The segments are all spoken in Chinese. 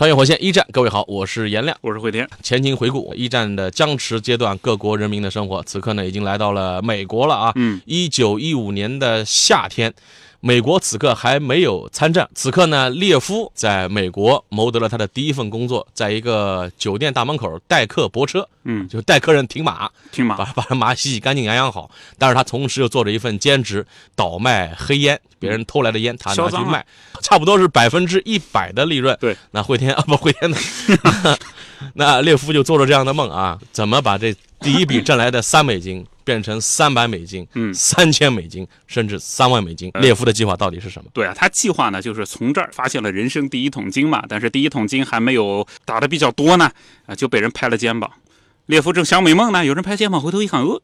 穿越火线一战，各位好，我是颜亮。我是慧天。前情回顾一战的僵持阶段，各国人民的生活，此刻呢已经来到了美国了啊。嗯，一九一五年的夏天，美国此刻还没有参战。此刻呢，列夫在美国谋得了他的第一份工作，在一个酒店大门口待客泊车，嗯，就带客人停马，停马把把马洗洗干净、养养好。但是他同时又做着一份兼职，倒卖黑烟，别人偷来的烟他拿去卖，差不多是百分之一百的利润。对，那惠天啊，不惠天呢？那列夫就做了这样的梦啊，怎么把这第一笔挣来的三美金变成三百美金、嗯三千美金，甚至三万美金？列夫的计划到底是什么？对啊，他计划呢就是从这儿发现了人生第一桶金嘛，但是第一桶金还没有打的比较多呢，啊，就被人拍了肩膀。列夫正想美梦呢，有人拍肩膀，回头一看，呃，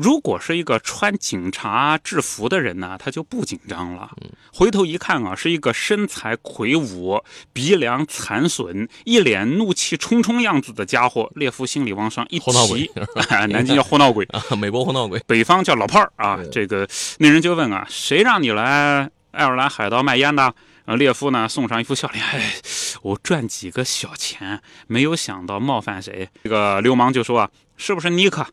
如果是一个穿警察制服的人呢，他就不紧张了。回头一看啊，是一个身材魁梧、鼻梁残损、一脸怒气冲冲样子的家伙。列夫心里往上一胡闹鬼提，南京叫胡闹鬼，啊，美国胡闹鬼。北方叫老炮儿啊。这个那人就问啊，谁让你来爱尔兰海盗卖烟的？呃，列夫呢送上一副笑脸，哎，我赚几个小钱，没有想到冒犯谁。这个流氓就说啊，是不是尼克？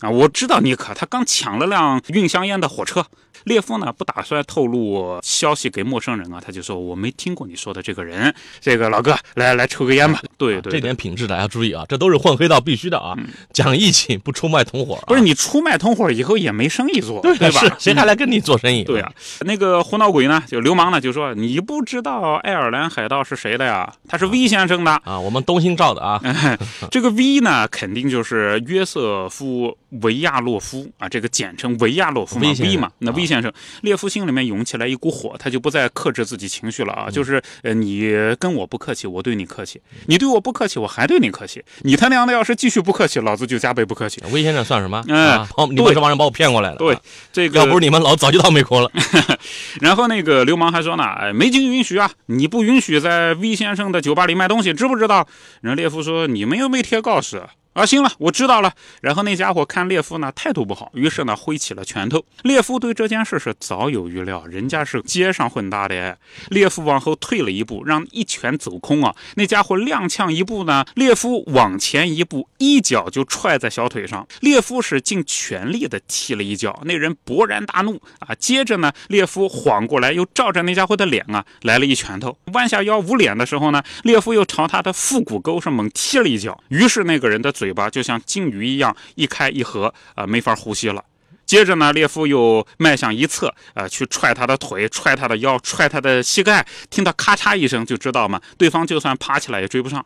啊，我知道尼克，他刚抢了辆运香烟的火车。列夫呢不打算透露消息给陌生人啊，他就说我没听过你说的这个人。这个老哥，来来抽个烟吧。对对这，点品质大家注意啊，这都是混黑道必须的啊，讲义气，不出卖同伙、啊。不是你出卖同伙以后也没生意做，对吧？谁还来跟你做生意？对啊，那个胡闹鬼呢，就流氓呢，就说你不知道爱尔兰海盗是谁的呀？他是 V 先生的。啊，我们东兴照的啊，这个 V 呢，肯定就是约瑟夫维亚洛夫啊，这个简称维亚洛夫嘛 V 嘛。那啊 V 先生，列夫心里面涌起来一股火，他就不再克制自己情绪了嗯啊，就是呃，你跟我不客气，我对你客气；你对我不客气，我还对你客气。你他娘的要是继续不客气，老子就加倍不客气。魏先生算什么？嗯啊，你们对这帮人把我骗过来了。对啊，这个要不是你们，老子早就到美国了。然后那个流氓还说呢，哎，没经允许啊，你不允许在 V 先生的酒吧里卖东西，知不知道？然后列夫说，你们又没贴告示。啊，行了，我知道了。然后那家伙看列夫呢态度不好，于是呢挥起了拳头。列夫对这件事是早有预料，人家是街上混搭的。列夫往后退了一步，让一拳走空啊。那家伙踉跄一步呢，列夫往前一步，一脚就踹在小腿上。列夫是尽全力的踢了一脚，那人勃然大怒啊。接着呢，列夫晃过来，又照着那家伙的脸啊来了一拳头。弯下腰捂脸的时候呢，列夫又朝他的腹股沟上猛踢了一脚。于是那个人的嘴巴就像鲸鱼一样一开一合啊、没法呼吸了。接着呢，列夫又迈向一侧，呃，去踹他的腿，踹他的腰，踹他的膝盖。听到咔嚓一声，就知道嘛，对方就算爬起来也追不上。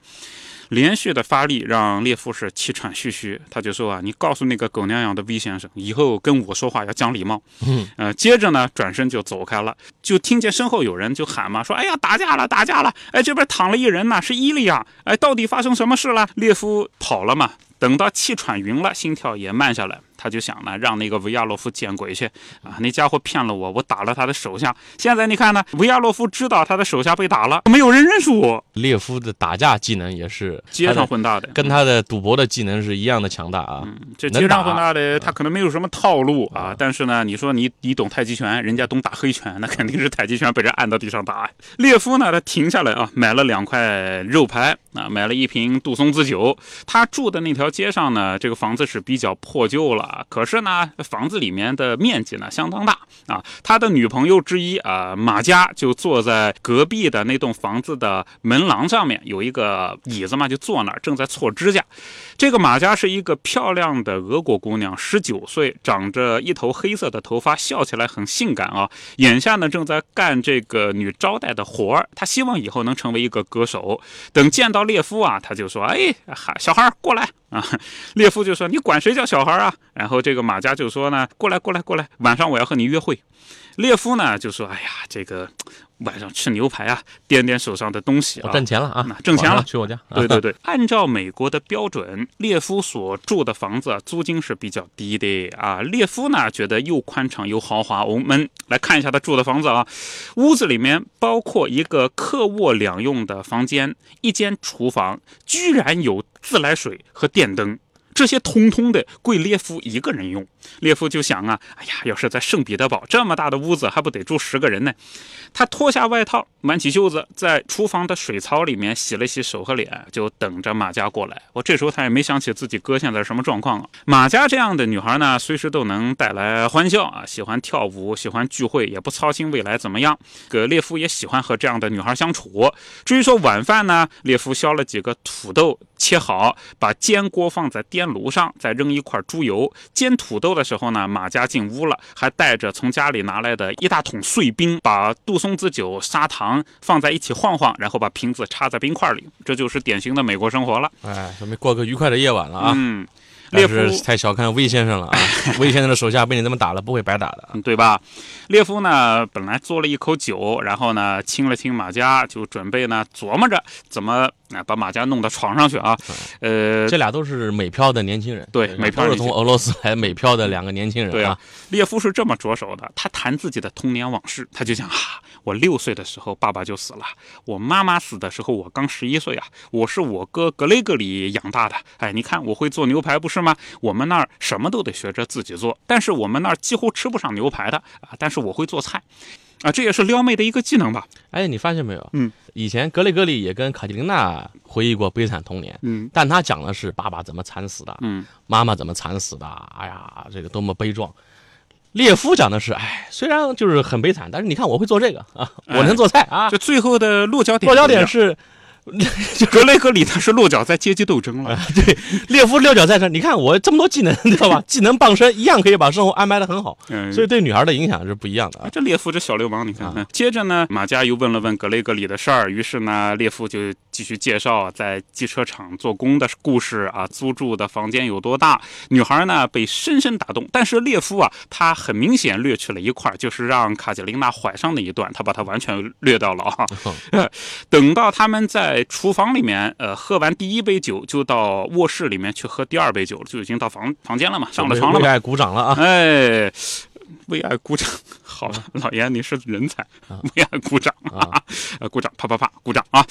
连续的发力让列夫是气喘吁吁，他就说啊，你告诉那个狗娘养的 V 先生，以后跟我说话要讲礼貌。嗯，呃，接着呢，转身就走开了，就听见身后有人就喊嘛，说，哎呀，打架了，打架了！哎，这边躺了一人呢，是伊利亚。哎，到底发生什么事了？列夫跑了嘛，等到气喘匀了，心跳也慢下来，他就想呢，让那个维亚洛夫见鬼去啊！那家伙骗了我，我打了他的手下。现在你看呢，维亚洛夫知道他的手下被打了，没有人认识我。列夫的打架技能也是街上混大的，跟他的赌博的技能是一样的强大啊。这街上混大的，他可能没有什么套路啊。但是呢，你说你你懂太极拳，人家懂打黑拳，那肯定是太极拳被人按到地上打。列夫呢，他停下来啊，买了两块肉排啊，买了一瓶杜松子酒。他住的那条街上呢，这个房子是比较破旧了，可是呢，房子里面的面积呢相当大啊。他的女朋友之一啊，马佳就坐在隔壁的那栋房子的门廊上面，有一个椅子嘛，就坐那儿，正在搓指甲。这个马佳是一个漂亮的俄国姑娘，十九岁，长着一头黑色的头发，笑起来很性感啊。眼下呢，正在干这个女招待的活儿。她希望以后能成为一个歌手。等见到列夫啊，她就说：“哎，小孩儿过来 啊！”列夫就说：“你管谁叫小孩儿啊？”然后这个马佳就说呢：“过来，过来，过来，晚上我要和你约会。”列夫呢就说：“哎呀，这个晚上吃牛排啊，掂掂手上的东西我啊，挣钱了啊那，挣钱了去我家。对对对，按照美国的标准，列夫所住的房子啊租金是比较低的啊。列夫呢觉得又宽敞又豪华，我们来看一下他住的房子啊。屋子里面包括一个客卧两用的房间，一间厨房，居然有自来水和电灯。这些通通的归列夫一个人用，列夫就想啊，哎呀，要是在圣彼得堡这么大的屋子，还不得住十个人呢？他脱下外套，挽起袖子，在厨房的水槽里面洗了洗手和脸，就等着马佳过来。我这时候他也没想起自己哥现在什么状况啊。马佳这样的女孩呢，随时都能带来欢笑啊，喜欢跳舞，喜欢聚会，也不操心未来怎么样。葛列夫也喜欢和这样的女孩相处。至于说晚饭呢，列夫削了几个土豆，切好，把煎锅放在电炉上，再扔一块猪油。煎土豆的时候呢，马家进屋了，还带着从家里拿来的一大桶碎冰，把杜松子酒、砂糖放在一起晃晃，然后把瓶子插在冰块里。这就是典型的美国生活了。哎，准备过个愉快的夜晚了啊！嗯，列夫是太小看魏先生了啊！魏先生的手下被你这么打了，不会白打的对吧？列夫呢，本来嘬了一口酒，然后呢，亲了亲马家，就准备呢琢磨着怎么啊把马佳弄到床上去啊。呃，这俩都是美漂的年轻人，对美漂都是从俄罗斯来美漂的两个年轻人啊对啊。列夫是这么着手的，他谈自己的童年往事，他就讲啊，我六岁的时候爸爸就死了，我妈妈死的时候我刚十一岁啊，我是我哥格雷格里养大的。哎，你看我会做牛排不是吗？我们那儿什么都得学着自己做，但是我们那儿几乎吃不上牛排的啊，但是我会做菜。啊，这也是撩妹的一个技能吧？哎，你发现没有？嗯，以前格雷格里也跟卡蒂琳娜回忆过悲惨童年，嗯但他讲的是爸爸怎么惨死的，嗯，妈妈怎么惨死的，哎呀，这个多么悲壮。列夫讲的是，哎，虽然就是很悲惨，但是你看我会做这个啊，哎我能做菜啊。就最后的落脚点，落脚点是，格雷格里他是落脚在阶级斗争了。对，列夫落脚在这儿，你看我这么多技能，知道吧？技能傍身，一样可以把生活安排的很好，嗯所以对女孩的影响是不一样的啊。这列夫这小流氓，你看啊看。接着呢，马佳又问了问格雷格里的事儿，于是呢，列夫就继续介绍在机车厂做工的故事啊，租住的房间有多大。女孩呢被深深打动，但是列夫啊，他很明显略去了一块儿，就是让卡捷琳娜怀上那一段，他把它完全略掉了啊。等到他们在厨房里面，呃，喝完第一杯酒，就到卧室里面去喝第二杯酒，就已经到房房间了嘛，上了床了嘛。为爱鼓掌了啊！哎，为爱鼓掌，好了，老爷你是人才，为爱鼓掌啊，呃，鼓掌，啪啪啪，鼓掌啊！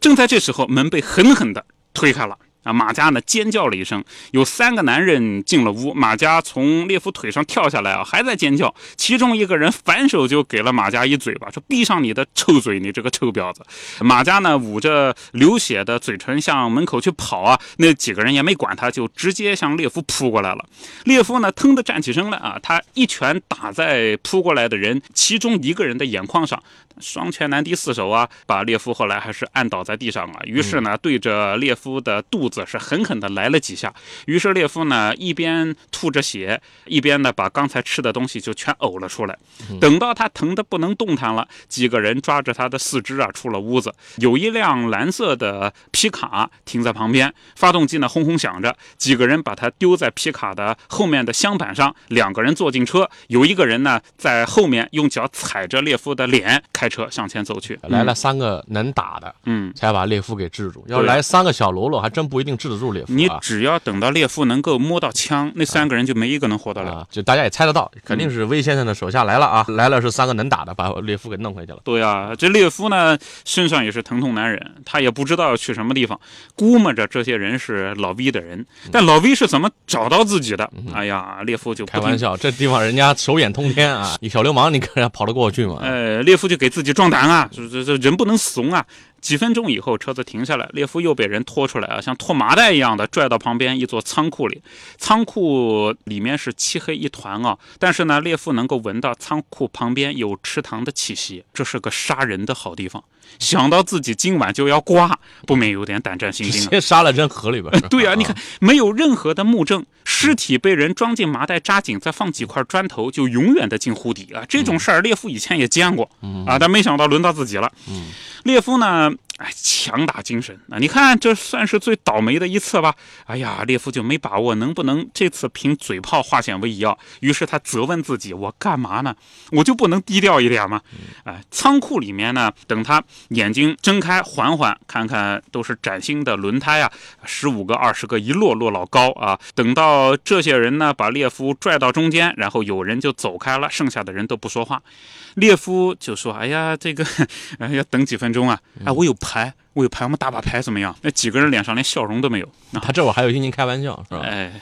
正在这时候，门被狠狠的推开了。啊，马佳呢尖叫了一声，有三个男人进了屋。马佳从列夫腿上跳下来啊，还在尖叫。其中一个人反手就给了马佳一嘴巴，说：“闭上你的臭嘴，你这个臭婊子！”马佳呢捂着流血的嘴唇向门口去跑啊，那几个人也没管他，就直接向列夫扑过来了。列夫呢腾地站起身来啊，他一拳打在扑过来的人其中一个人的眼眶上，双拳难敌四手啊，把列夫后来还是按倒在地上啊。于是呢，对着列夫的肚子是狠狠地来了几下。于是列夫呢一边吐着血，一边呢把刚才吃的东西就全呕了出来。等到他疼得不能动弹了，几个人抓着他的四肢啊出了屋子。有一辆蓝色的皮卡停在旁边，发动机呢轰轰响着。几个人把他丢在皮卡的后面的箱板上，两个人坐进车，有一个人呢在后面用脚踩着列夫的脸，开车向前走去。来了三个能打的，嗯，才把列夫给制住。要来三个小喽啰，还真不一定治得住列夫你啊。只要等到列夫能够摸到枪，那三个人就没一个能活得了。啊，就大家也猜得到，肯定是威先生的手下来了啊！来了是三个能打的，把列夫给弄回去了。对呀、这列夫呢身上也是疼痛难忍，他也不知道要去什么地方，估摸着这些人是老 V 的人，但老 V 是怎么找到自己的？哎呀，列夫就开玩笑，这地方人家手眼通天啊！你小流氓，你跟人家跑得过去吗？呃，列夫就给自己壮胆啊，这这这人不能怂啊。几分钟以后，车子停下来，列夫又被人拖出来啊，像拖麻袋一样的拽到旁边一座仓库里。仓库里面是漆黑一团啊，但是呢，列夫能够闻到仓库旁边有池塘的气息，这是个杀人的好地方。想到自己今晚就要挂，不免有点胆战心惊啊。接杀了扔河里边。对啊，你看，没有任何的物证，尸体被人装进麻袋扎紧，再放几块砖头，就永远的进湖底啊！这种事儿，列夫以前也见过啊，但没想到轮到自己了。列夫呢，哎，强打精神啊！你看，这算是最倒霉的一次吧？哎呀，列夫就没把握能不能这次凭嘴炮化险为夷啊？于是他责问自己：我干嘛呢？我就不能低调一点吗？哎，仓库里面呢，等他眼睛睁开，缓缓看看，都是崭新的轮胎啊，十五个、二十个，一摞摞老高啊。等到这些人呢，把列夫拽到中间，然后有人就走开了，剩下的人都不说话。列夫就说：“哎呀，这个，哎，要等几分钟啊！哎，我有牌，我有牌，我们打把牌怎么样？”那几个人脸上连笑容都没有。他这会儿还有心情开玩笑，是吧？哎，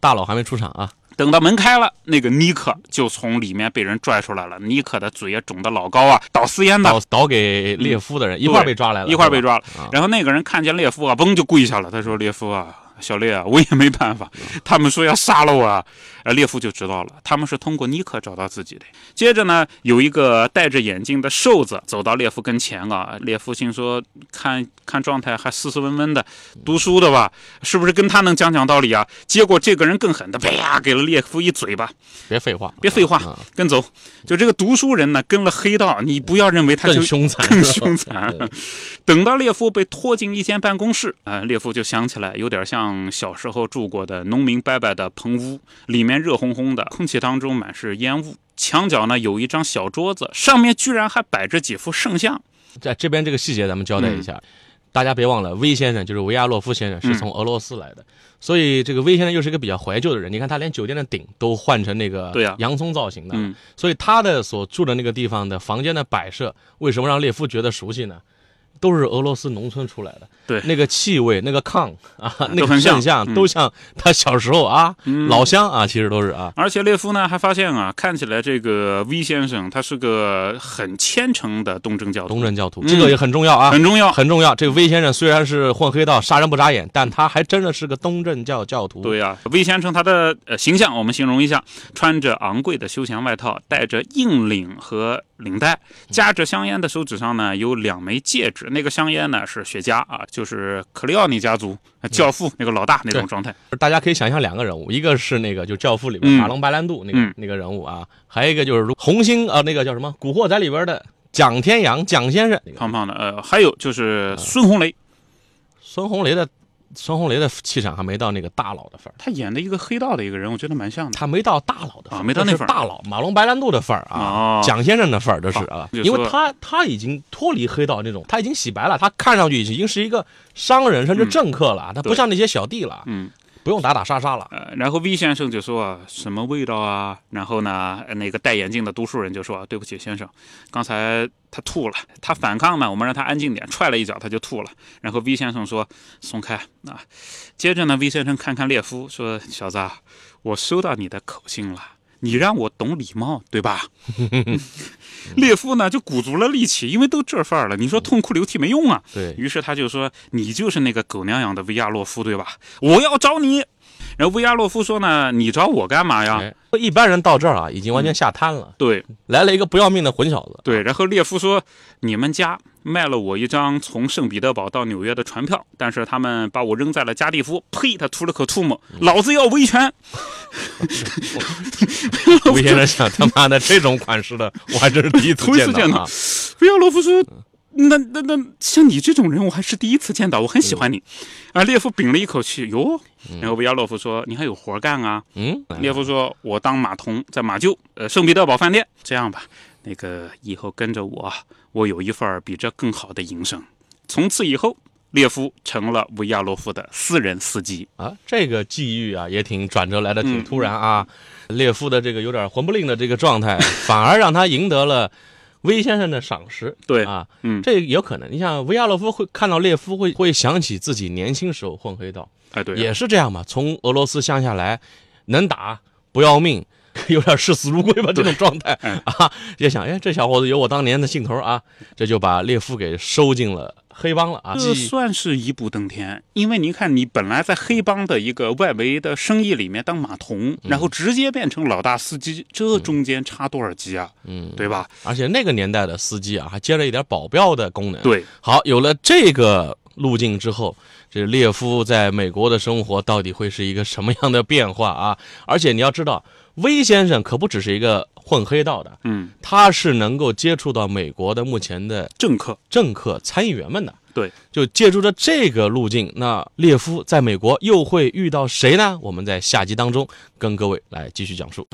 大佬还没出场啊。等到门开了，那个尼克就从里面被人拽出来了。尼克的嘴也肿得老高啊，倒私烟的，倒倒给列夫的人一块被抓来了，一块被抓了。然后那个人看见列夫啊，嘣就跪下了。他说：“列夫啊。”小列啊，我也没办法。他们说要杀了我啊，呃，列夫就知道了，他们是通过尼克找到自己的。接着呢，有一个戴着眼镜的瘦子走到列夫跟前啊，列夫心说，看看状态还斯斯文文的，读书的吧，是不是跟他能讲讲道理啊？结果这个人更狠的，啪给了列夫一嘴巴。别废话，别废话，跟走。就这个读书人呢，跟了黑道，你不要认为他更凶残，更凶残。等到列夫被拖进一间办公室啊，列夫就想起来，有点像。小时候住过的农民伯伯的棚屋，里面热烘烘的，空气当中满是烟雾。墙角呢有一张小桌子，上面居然还摆着几幅圣像。在这边这个细节咱们交代一下，大家别忘了，威先生就是维亚洛夫先生是从俄罗斯来的，所以这个威先生又是一个比较怀旧的人。你看他连酒店的顶都换成那个对呀洋葱造型的，所以他的所住的那个地方的房间的摆设，为什么让列夫觉得熟悉呢？都是俄罗斯农村出来的，对那个气味、那个炕啊，那个圣像都像他小时候啊，老乡啊，其实都是啊。而且列夫呢还发现啊，看起来这个 V 先生他是个很虔诚的东正教徒，东正教徒这个也很重要啊，很重要，很重要。这个 V 先生虽然是混黑道，杀人不眨眼，但他还真的是个东正教教徒。对呀，V 先生他的呃形象，我们形容一下：穿着昂贵的休闲外套，戴着硬领和领带，夹着香烟的手指上呢有两枚戒指。那个香烟呢是雪茄啊，就是克里奥尼家族教父那个老大那种状态。大家可以想象两个人物，一个是那个就教父里边马龙白兰度那个那个人物啊，还有一个就是红星啊，那个叫什么古惑仔里边的蒋天阳蒋先生，胖胖的。呃，还有就是孙红雷，孙红雷的。孙红雷的气场还没到那个大佬的份儿，他演的一个黑道的一个人，我觉得蛮像的。他没到大佬的份儿，没到那份儿。大佬马龙白兰度的份儿啊，蒋先生的份儿，这是啊，因为他他已经脱离黑道那种，他已经洗白了，他看上去已经是一个商人甚至政客了，他不像那些小弟了。嗯。不用打打杀杀了，呃，然后 V 先生就说什么味道啊？然后呢，那个戴眼镜的读书人就说：“对不起，先生，刚才他吐了，他反抗呢，我们让他安静点，踹了一脚他就吐了。”然后 V 先生说：“松开啊。”接着呢，V 先生看看列夫说：“小子，我收到你的口信了，你让我懂礼貌，对吧？” 列夫呢就鼓足了力气，因为都这份儿了，你说痛哭流涕没用啊。对于是他就说：“你就是那个狗娘养的维亚洛夫，对吧？我要找你。”然后维亚洛夫说：“呢，你找我干嘛呀？”一般人到这儿啊，已经完全吓瘫了。对，来了一个不要命的混小子。对，然后列夫说：“你们家卖了我一张从圣彼得堡到纽约的船票，但是他们把我扔在了加利夫。”呸！他吐了口唾沫，老子要维权。维先生想他妈的这种款式的，我还真是第一次见到。维亚洛夫说。那那那像你这种人，我还是第一次见到。我很喜欢你，啊！列夫屏了一口气，哟。然后维亚洛夫说：“你还有活干啊？”嗯。列夫说：“我当马童，在马厩，呃，圣彼得堡饭店。这样吧，那个以后跟着我，我有一份比这更好的营生。”从此以后，列夫成了维亚洛夫的私人司机啊。这个际遇啊，也挺转折来的，挺突然啊。列夫的这个有点魂不吝的这个状态，反而让他赢得了。威先生的赏识，对啊，嗯，这有可能。你像维亚洛夫会看到列夫，会会想起自己年轻时候混黑道，哎，对，也是这样嘛。从俄罗斯乡下来，能打不要命，有点视死如归吧这种状态 啊，也想，哎，这小伙子有我当年的劲头啊，这就把列夫给收进了。黑帮了啊，这算是一步登天。因为你看，你本来在黑帮的一个外围的生意里面当马童，然后直接变成老大司机，这中间差多少级啊？嗯，对吧？而且那个年代的司机啊，还接了一点保镖的功能。对，好，有了这个路径之后，这列夫在美国的生活到底会是一个什么样的变化啊？而且你要知道，威先生可不只是一个。混黑道的，嗯，他是能够接触到美国的目前的政客、政客、参议员们的，对，就借助着这个路径，那列夫在美国又会遇到谁呢？我们在下集当中跟各位来继续讲述。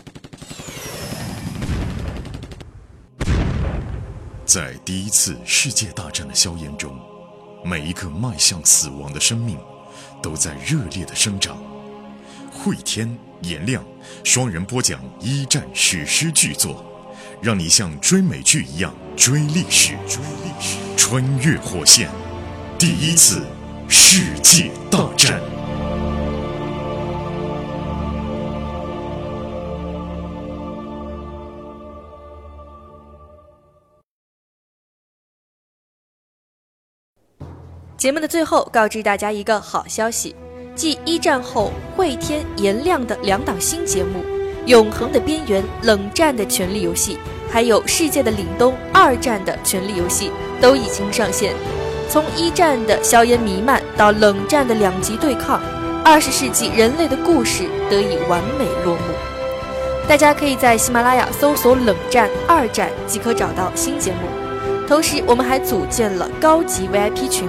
在第一次世界大战的硝烟中，每一个迈向死亡的生命都在热烈的生长。慧天、颜亮双人播讲一战史诗巨作，让你像追美剧一样追历史，追历史，穿越火线，第一次世界大战。节目的最后，告知大家一个好消息：继一战后汇天、颜亮的两档新节目《永恒的边缘》《冷战的权力游戏》，还有《世界的凛冬》二战的权力游戏都已经上线。从一战的硝烟弥漫到冷战的两极对抗，二十世纪人类的故事得以完美落幕。大家可以在喜马拉雅搜索“冷战二战”即可找到新节目。同时，我们还组建了高级 VIP 群。